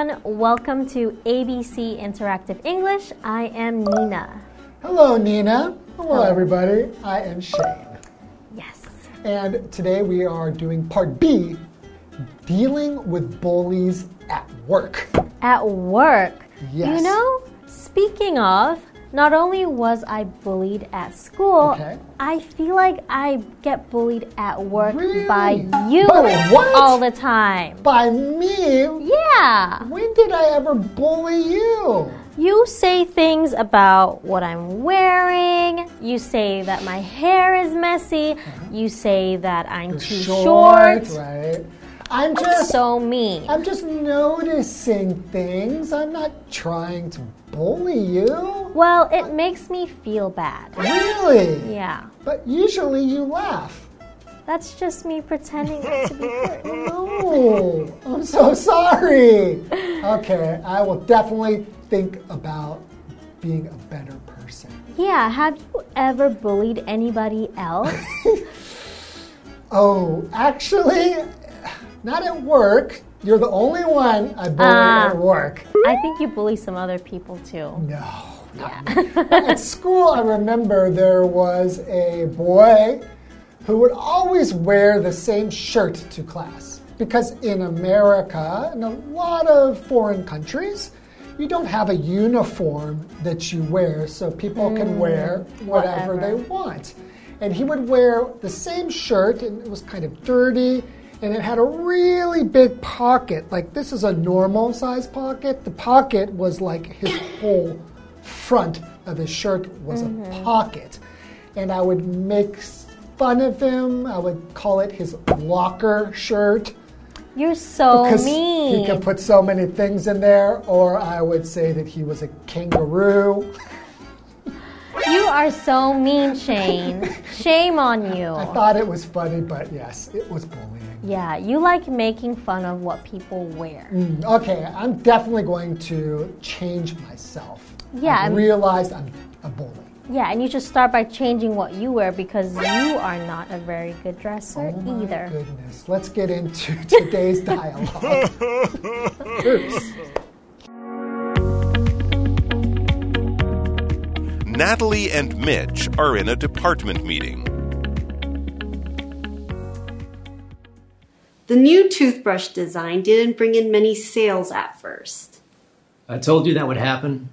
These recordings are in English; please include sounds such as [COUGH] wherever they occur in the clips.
everyone. Welcome to ABC Interactive English. I am Nina. Hello, Nina. Hello, everybody. I am Shane. Yes. And today we are doing part B dealing with bullies at work. At work. Yes. You know, speaking of, not only was I bullied at school, Okay. I feel like I get bullied at work Really? by you By all the time. By me? Yeah. When did I ever bully you? You say things about what I'm wearing. You say that my hair is messy. Mm-hmm. You say that I'm too short. right? I'm just So mean. I'm just noticing things. I'm not trying to bully you. Well, it makes me feel bad. Really? Yeah. But usually you laugh. That's just me pretending to be hurt. [LAUGHS] Oh, I'm so sorry. Okay, I will definitely think about being a better person. Yeah, have you ever bullied anybody else? [LAUGHS] Oh, actually, not at work. You're the only one I bully Ah. at work. I think you bully some other people too. No, not me. At school, I remember there was a boy who would always wear the same shirt to class. Because in America and a lot of foreign countries, you don't have a uniform that you wear so people can wear whatever, whatever. they want. And he would wear the same shirt, and it was kind of dirty, and it had a really big pocket. Like, this is a normal size pocket. The pocket was like his whole front of his shirt was a mm-hmm. pocket. And I would make fun of him. I would call it his locker shirt You're so because mean. he could put so many things in there. Or I would say that he was a kangaroo. You are so mean, Shane. [LAUGHS] Shame on you. I thought it was funny, but yes, it was bullying. Yeah, you like making fun of what people wear. Mm, Okay, I'm definitely going to change myself. Yeah, I I'm- realized I'm a bully. Yeah, and you should start by changing what you wear because you are not a very good dresser Oh my either. goodness. Let's get into [LAUGHS] today's dialogue. [LAUGHS] Oops. Natalie and Mitch are in a department meeting. The new toothbrush design didn't bring in many sales at first. I told you that would happen.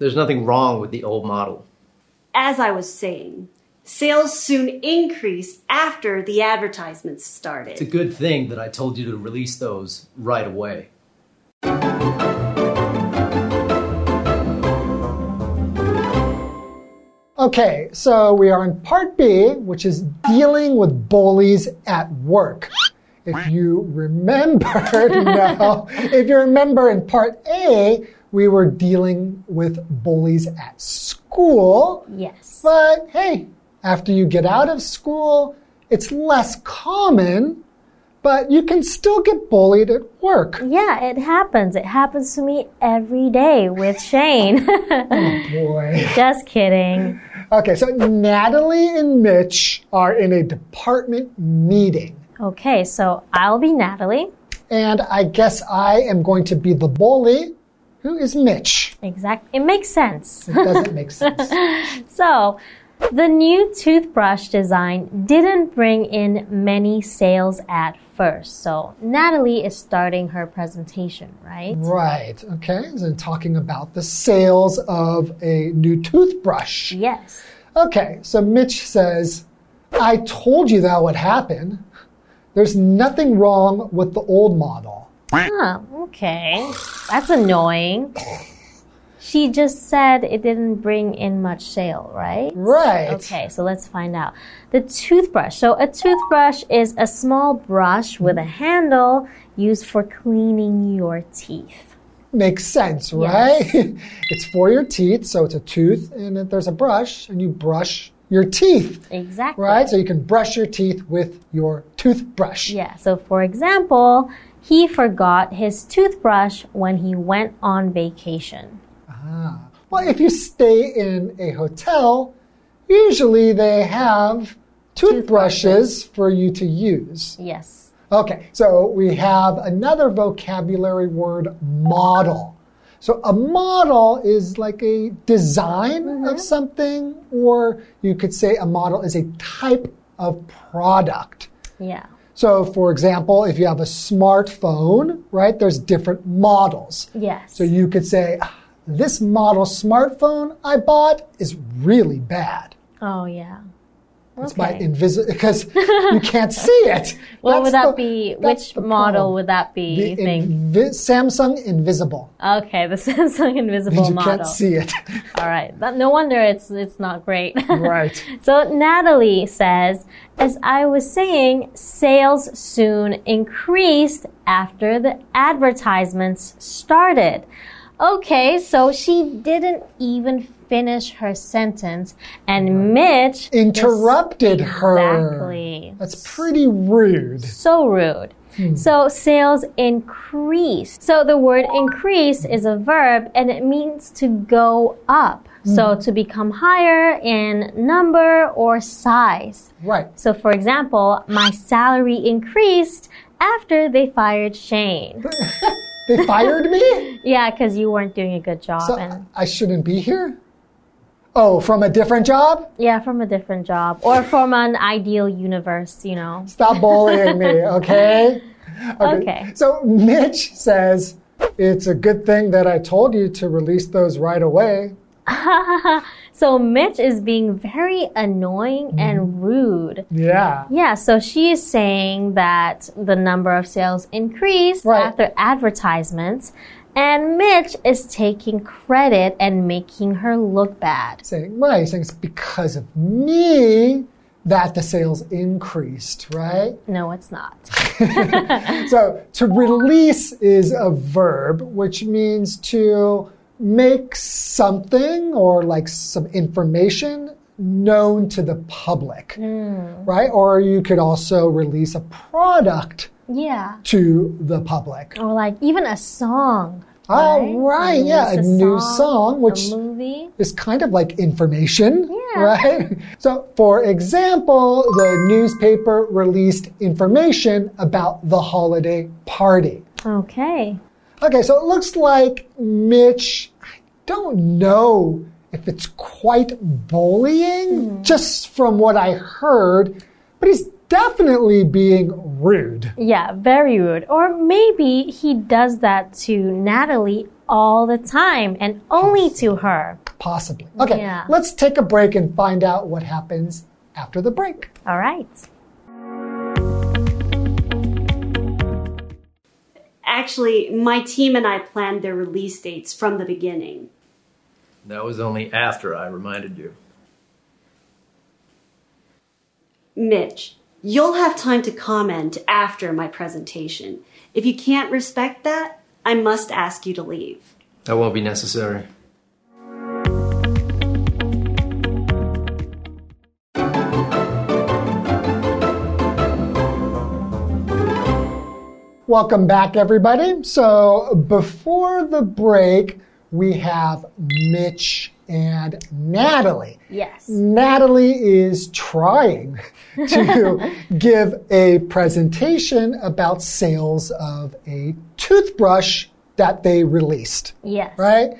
There's nothing wrong with the old model. As I was saying, sales soon increased after the advertisements started. It's a good thing that I told you to release those right away. Okay, so we are in part B, which is dealing with bullies at work. If you remember, [LAUGHS] no, if you remember in part A, we were dealing with bullies at school. Yes. But hey, after you get out of school, it's less common, but you can still get bullied at work. Yeah, it happens. It happens to me every day with Shane. [LAUGHS] Oh boy. Just kidding. Okay, so Natalie and Mitch are in a department meeting. Okay, so I'll be Natalie. And I guess I am going to be the bully. Who is Mitch? Exactly. It makes sense. It doesn't make [LAUGHS] sense. So, the new toothbrush design didn't bring in many sales at first. So, Natalie is starting her presentation, right? right. Okay. So talking about the sales of a new toothbrush. Yes. Okay. So Mitch says, I told you that would happen. There's nothing wrong with the old model. Huh, okay. That's annoying. She just said it didn't bring in much sale, right? Right. Okay, so let's find out. The toothbrush. So, a toothbrush is a small brush with a handle used for cleaning your teeth. Makes sense, right? [LAUGHS] it's for your teeth, so it's a tooth, and there's a brush, and you brush your teeth, Exactly. right? So you can brush your teeth with your toothbrush. Yeah, so for example, he forgot his toothbrush when he went on vacation. Ah. Well, if you stay in a hotel, usually they have toothbrushes for you to use. Yes. Okay, so we have another vocabulary word model. So a model is like a design of something, or you could say a model is a type of product. Yeah. So, for example, if you have a smartphone, right, there's different models. Yes. So you could say, "Ah, this model smartphone I bought is really bad. oh, yeah. It's my invisible [LAUGHS] because [LAUGHS] you can't see it. What would that the- be? Which model would that be, The you invi- Samsung Invisible. Okay, the [LAUGHS] Samsung Invisible You model. can't see it. All right. That, no wonder it's it's not great. right. So Natalie says, as I was saying, sales soon increased after the advertisements started. Okay, so she didn't even finish her sentence, and Mitch Interrupted her. Exactly. That's pretty rude. so rude. Hmm. So sales increased. So the word increase is a verb and it means to go up. Hmm. So to become higher in number or size. Right. So for example, my salary increased after they fired Shane. [LAUGHS] They fired me? [LAUGHS] Yeah, because you weren't doing a good job So and I shouldn't be here? Oh, from a different job? yeah, from a different job or from an ideal universe, you know. Stop bullying me, [LAUGHS] okay? Okay. So Mitch says, It's a good thing that I told you to release those right away. [LAUGHS] So Mitch is being very annoying mm-hmm. and rude. Yeah. Yeah, so she is saying that the number of sales increased Right. after advertisements, and Mitch is taking credit and making her look bad. Saying, right, saying it's because of me that the sales increased, right? No, it's not. [LAUGHS] [LAUGHS] So to release is a verb, which means to make something or like some information known to the public, hmm. right? Or you could also release a product Yeah. to the public. Or like even a song. Oh, right, yeah, a new song, which movie. is kind of like information, Yeah. right? [LAUGHS] So, for example, the newspaper released information about the holiday party. Okay. Okay, so it looks like Mitch, I don't know if it's quite bullying, hmm. just from what I heard, but he's definitely being rude. Yeah, very rude. Or maybe he does that to Natalie all the time and only to her. Possibly. Okay, Yeah. let's take a break and find out what happens after the break. All right. Actually, my team and I planned their release dates from the beginning. That was only after I reminded you. Mitch, you'll have time to comment after my presentation. If you can't respect that, I must ask you to leave. That won't be necessary. Welcome back, everybody. So, before the break, we have Mitch and Natalie. Yes. Natalie is trying [LAUGHS] to give a presentation about sales of a toothbrush that they released, Yes. right?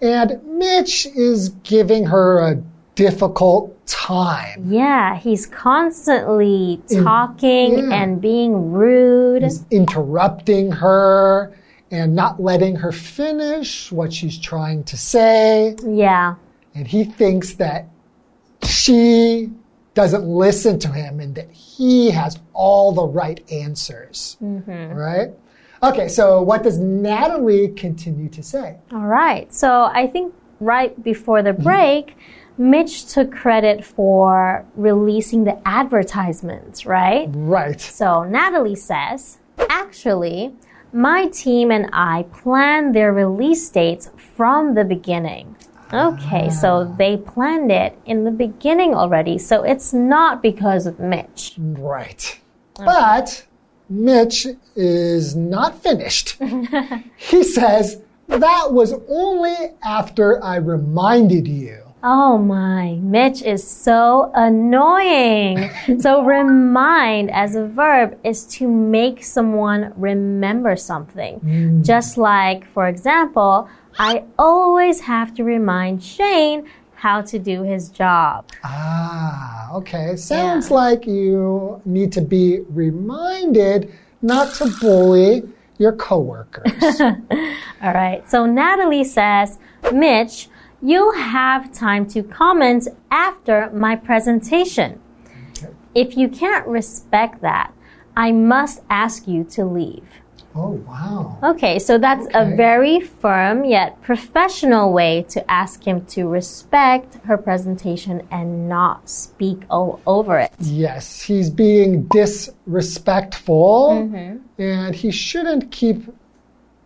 And Mitch is giving her a difficult time. Yeah, he's constantly talking yeah. and being rude. He's interrupting her and not letting her finish what she's trying to say. Yeah. And he thinks that she doesn't listen to him and that he has all the right answers. Mm-hmm. Right? Okay, so what does Natalie continue to say? All right. So I think right before the mm-hmm. break, Mitch took credit for releasing the advertisements, right? Right. So Natalie says, actually, my team and I planned their release dates from the beginning. Okay, so ah. they planned it in the beginning already, so it's not because of Mitch. Right. But Mitch is not finished. [LAUGHS] he says, that was only after I reminded you. Oh my, Mitch is so annoying. [LAUGHS] so remind as a verb is to make someone remember something. Just like, for example, I always have to remind Shane how to do his job. Ah, okay. Sounds Yeah. like you need to be reminded not to bully your coworkers. [LAUGHS] All right. So Natalie says, Mitch, you'll have time to comment after my presentation. If you can't respect that, I must ask you to leave. oh, wow. Okay, so that's a very firm yet professional way to ask him to respect her presentation and not speak all over it. Yes, he's being disrespectful Mm-hmm. and he shouldn't keep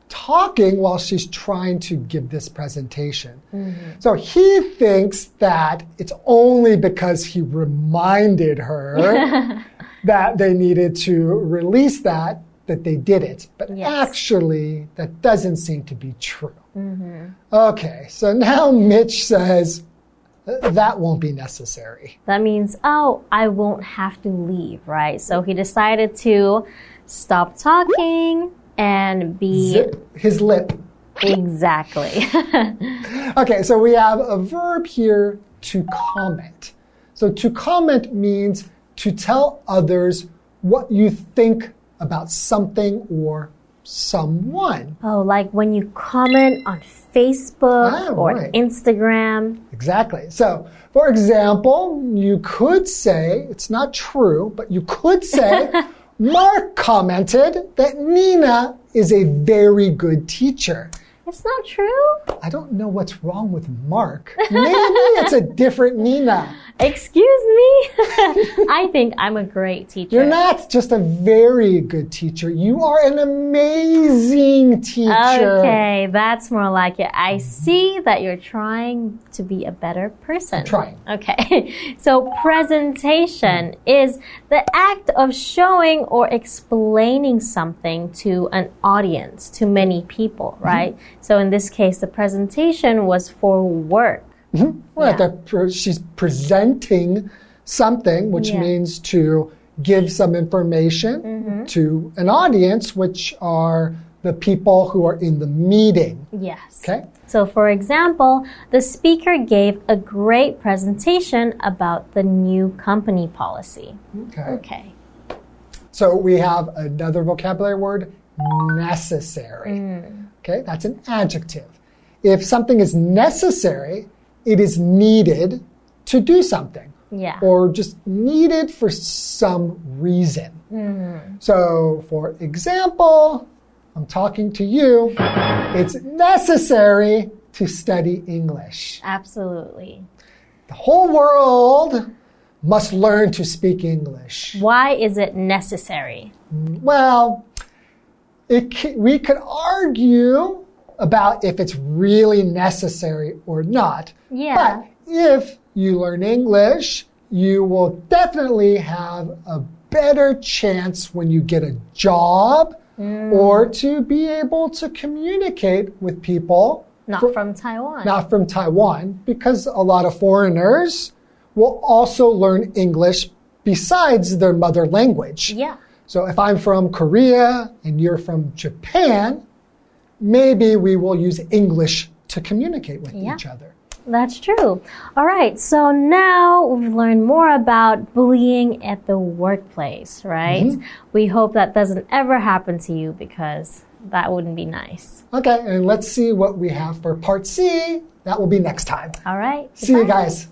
talking while she's trying to give this presentation. Mm-hmm. So he thinks that it's only because he reminded her [LAUGHS] that they needed to release that that they did it. But Yes. actually, that doesn't seem to be true. Okay, so now Mitch says "Uh, that won't be necessary. That means, oh, I won't have to leave, right? So he decided to stop talking and be Zip his lip. exactly. [LAUGHS] Okay, so we have a verb here to comment. So to comment means to tell others what you think about something or someone. oh, like when you comment on Facebook Ah, or right. Instagram. Exactly. So, for example, you could say, it's not true, but you could say, [LAUGHS] Mark commented that Nina is a very good teacher. It's not true. I don't know what's wrong with Mark. Maybe it's a different Nina. [LAUGHS] Excuse me. I think I'm a great teacher. You're not just a very good teacher. You are an amazing teacher. Okay, that's more like it. I see that you're trying to be a better person. trying. Okay, [LAUGHS] so presentation is the act of showing or explaining something to an audience, to many people, mm-hmm. right? So in this case, the presentation was for work. Mm-hmm. Right. Yeah. that pre- she's presenting something, which Yeah. means to give some information Mm-hmm. to an audience, which are the people who are in the meeting. Yes. Okay. So, for example, the speaker gave a great presentation about the new company policy. Okay. Okay. So we have another vocabulary word, necessary. Okay, that's an adjective. If something is necessary, it is needed to do something. Yeah. or just needed for some reason. Mm-hmm. So, for example, I'm talking to you, it's necessary to study English. Absolutely. The whole world must learn to speak English. Why is it necessary? Well, it, ca- we could argue about if it's really necessary or not. Yeah. But if you learn English, you will definitely have a better chance when you get a job Mm. or to be able to communicate with people Not fr- from Taiwan. not from Taiwan because a lot of foreigners will also learn English besides their mother language. Yeah. So if I'm from Korea and you're from Japan, maybe we will use English to communicate with Yeah. each other. That's true. All right. So now we've learned more about bullying at the workplace, right? Mm-hmm. We hope that doesn't ever happen to you because that wouldn't be nice. Okay, and let's see what we have for part C. That will be next time. All right. See you guys.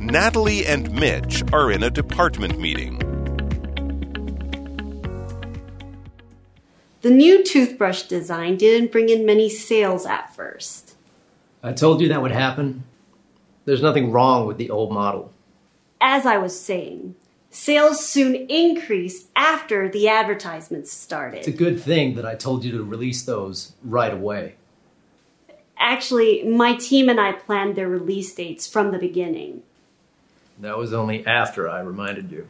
Natalie and Mitch are in a department meeting. The new toothbrush design didn't bring in many sales at first. I told you that would happen. There's nothing wrong with the old model. As I was saying, sales soon increased after the advertisements started. It's a good thing that I told you to release those right away. Actually, my team and I planned their release dates from the beginning. That was only after I reminded you.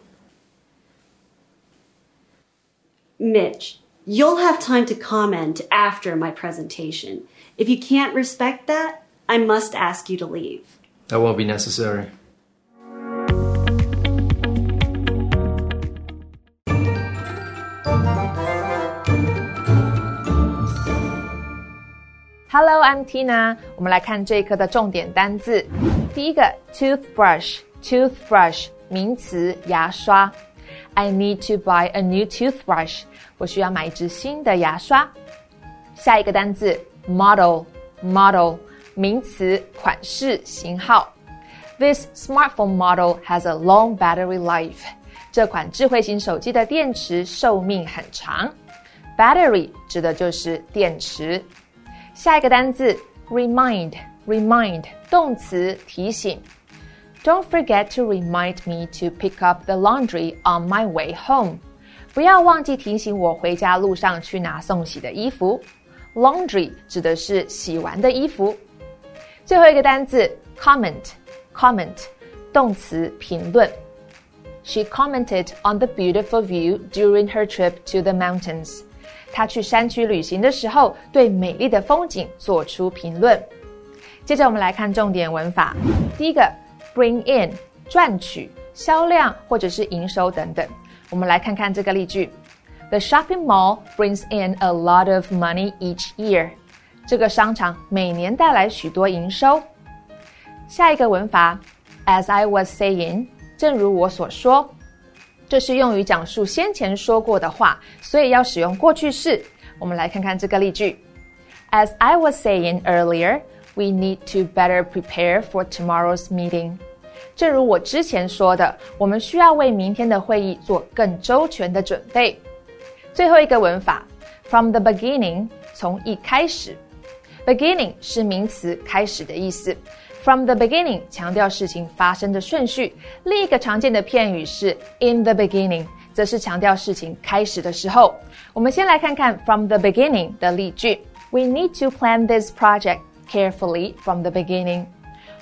Mitch, you'll have time to comment after my presentation. If you can't respect that, I must ask you to leave. That won't be necessary. Hello, I'm Tina。我们来看这一课的重点单字。第一个，toothbrush，toothbrush，名词，牙刷。 I need to buy a new toothbrush。我需要买一支新的牙刷。下一个单字，model，model，名词，款式，型号。This smartphone model has a long battery life。这款智慧型手机的电池寿命很长。Battery 指的就是电池。下一个单字，remind，remind，动词，提醒。 Don't forget to remind me to pick up the laundry on my way home。不要忘记提醒我回家路上去拿送洗的衣服。Laundry 指的是洗完的衣服。最后一个单字，comment，comment，动词，评论。She commented on the beautiful view during her trip to the mountains. 他去山区旅行的时候，对美丽的风景做出评论。接着我们来看重点文法。第一个 ，bring in 赚取、销量或者是营收等等。我们来看看这个例句：The shopping mall brings in a lot of money each year。这个商场每年带来许多营收。下一个文法，as I was saying，正如我所说。这是用于讲述先前说过的话，所以要使用过去式。我们来看看这个例句：As I was saying earlier, we need to better prepare for tomorrow's meeting。正如我之前说的，我们需要为明天的会议做更周全的准备。最后一个文法：from the beginning，从一开始。Beginning 是名词，开始的意思。From the beginning 强调事情发生的顺序。另一个常见的片语是 in the beginning，则是强调事情开始的时候。我们先来看看 from the beginning 的例句：We need to plan this project carefully from the beginning。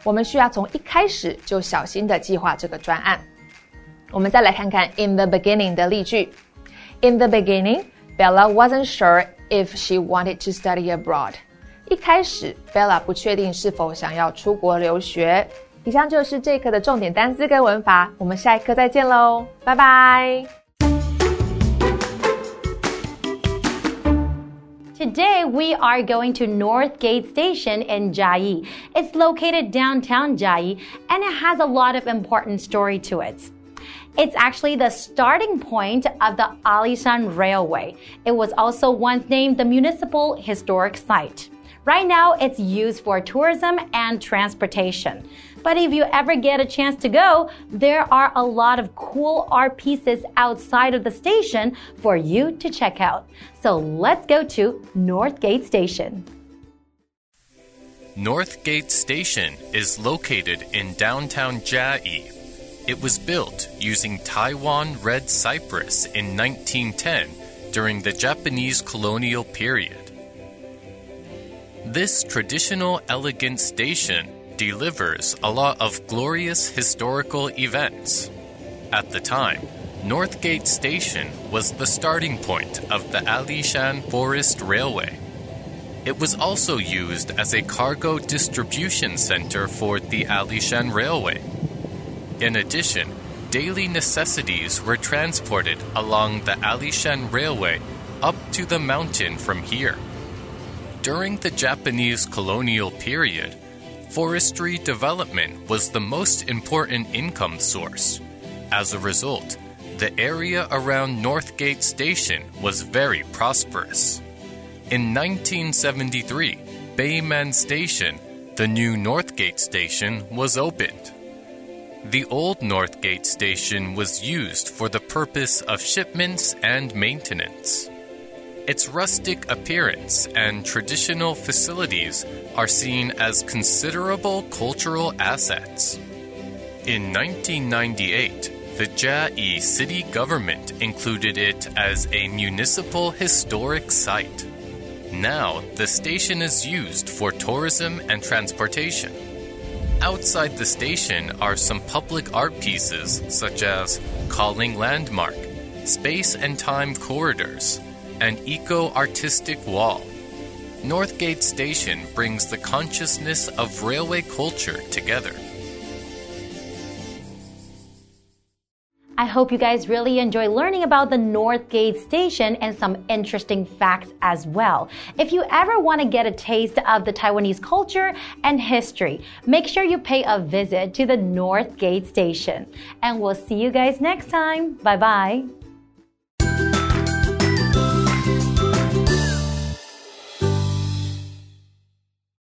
我们需要从一开始就小心的计划这个专案。我们再来看看 in the beginning 的例句：In the beginning, Bella wasn't sure if she wanted to study abroad. 一开始，Bella 不确定是否想要出国留学。以上就是这课的重点单词跟文法，我们下一课再见喽，拜拜。 Today we are going to North Gate Station in Chiayi. It's located downtown Chiayi and it has a lot of important story to it. It's actually the starting point of the Alishan Railway. It was also once named the Municipal Historic Site. Right now, it's used for tourism and transportation. But if you ever get a chance to go, there are a lot of cool art pieces outside of the station for you to check out. So let's go to Northgate Station. Northgate Station is located in downtown Chiayi. It was built using Taiwan red cypress in 1910 during the Japanese colonial period. This traditional elegant station delivers a lot of glorious historical events. At the time, Northgate Station was the starting point of the Alishan Forest Railway. It was also used as a cargo distribution center for the Alishan Railway. In addition, daily necessities were transported along the Alishan Railway up to the mountain from here. During the Japanese colonial period, forestry development was the most important income source. As a result, the area around Northgate Station was very prosperous. In 1973, Beimen Station, the new Northgate Station, was opened. The old Northgate Station was used for the purpose of shipments and maintenance. Its rustic appearance and traditional facilities are seen as considerable cultural assets. In 1998, the Chiayi city government included it as a municipal historic site. Now, the station is used for tourism and transportation. Outside the station are some public art pieces such as Calling Landmark, space and time corridors, and eco artistic wall. Northgate Station brings the consciousness of railway culture together. I hope you guys really enjoy learning about the Northgate Station and some interesting facts as well. If you ever want to get a taste of the Taiwanese culture and history, make sure you pay a visit to the Northgate Station. And we'll see you guys next time. Bye bye.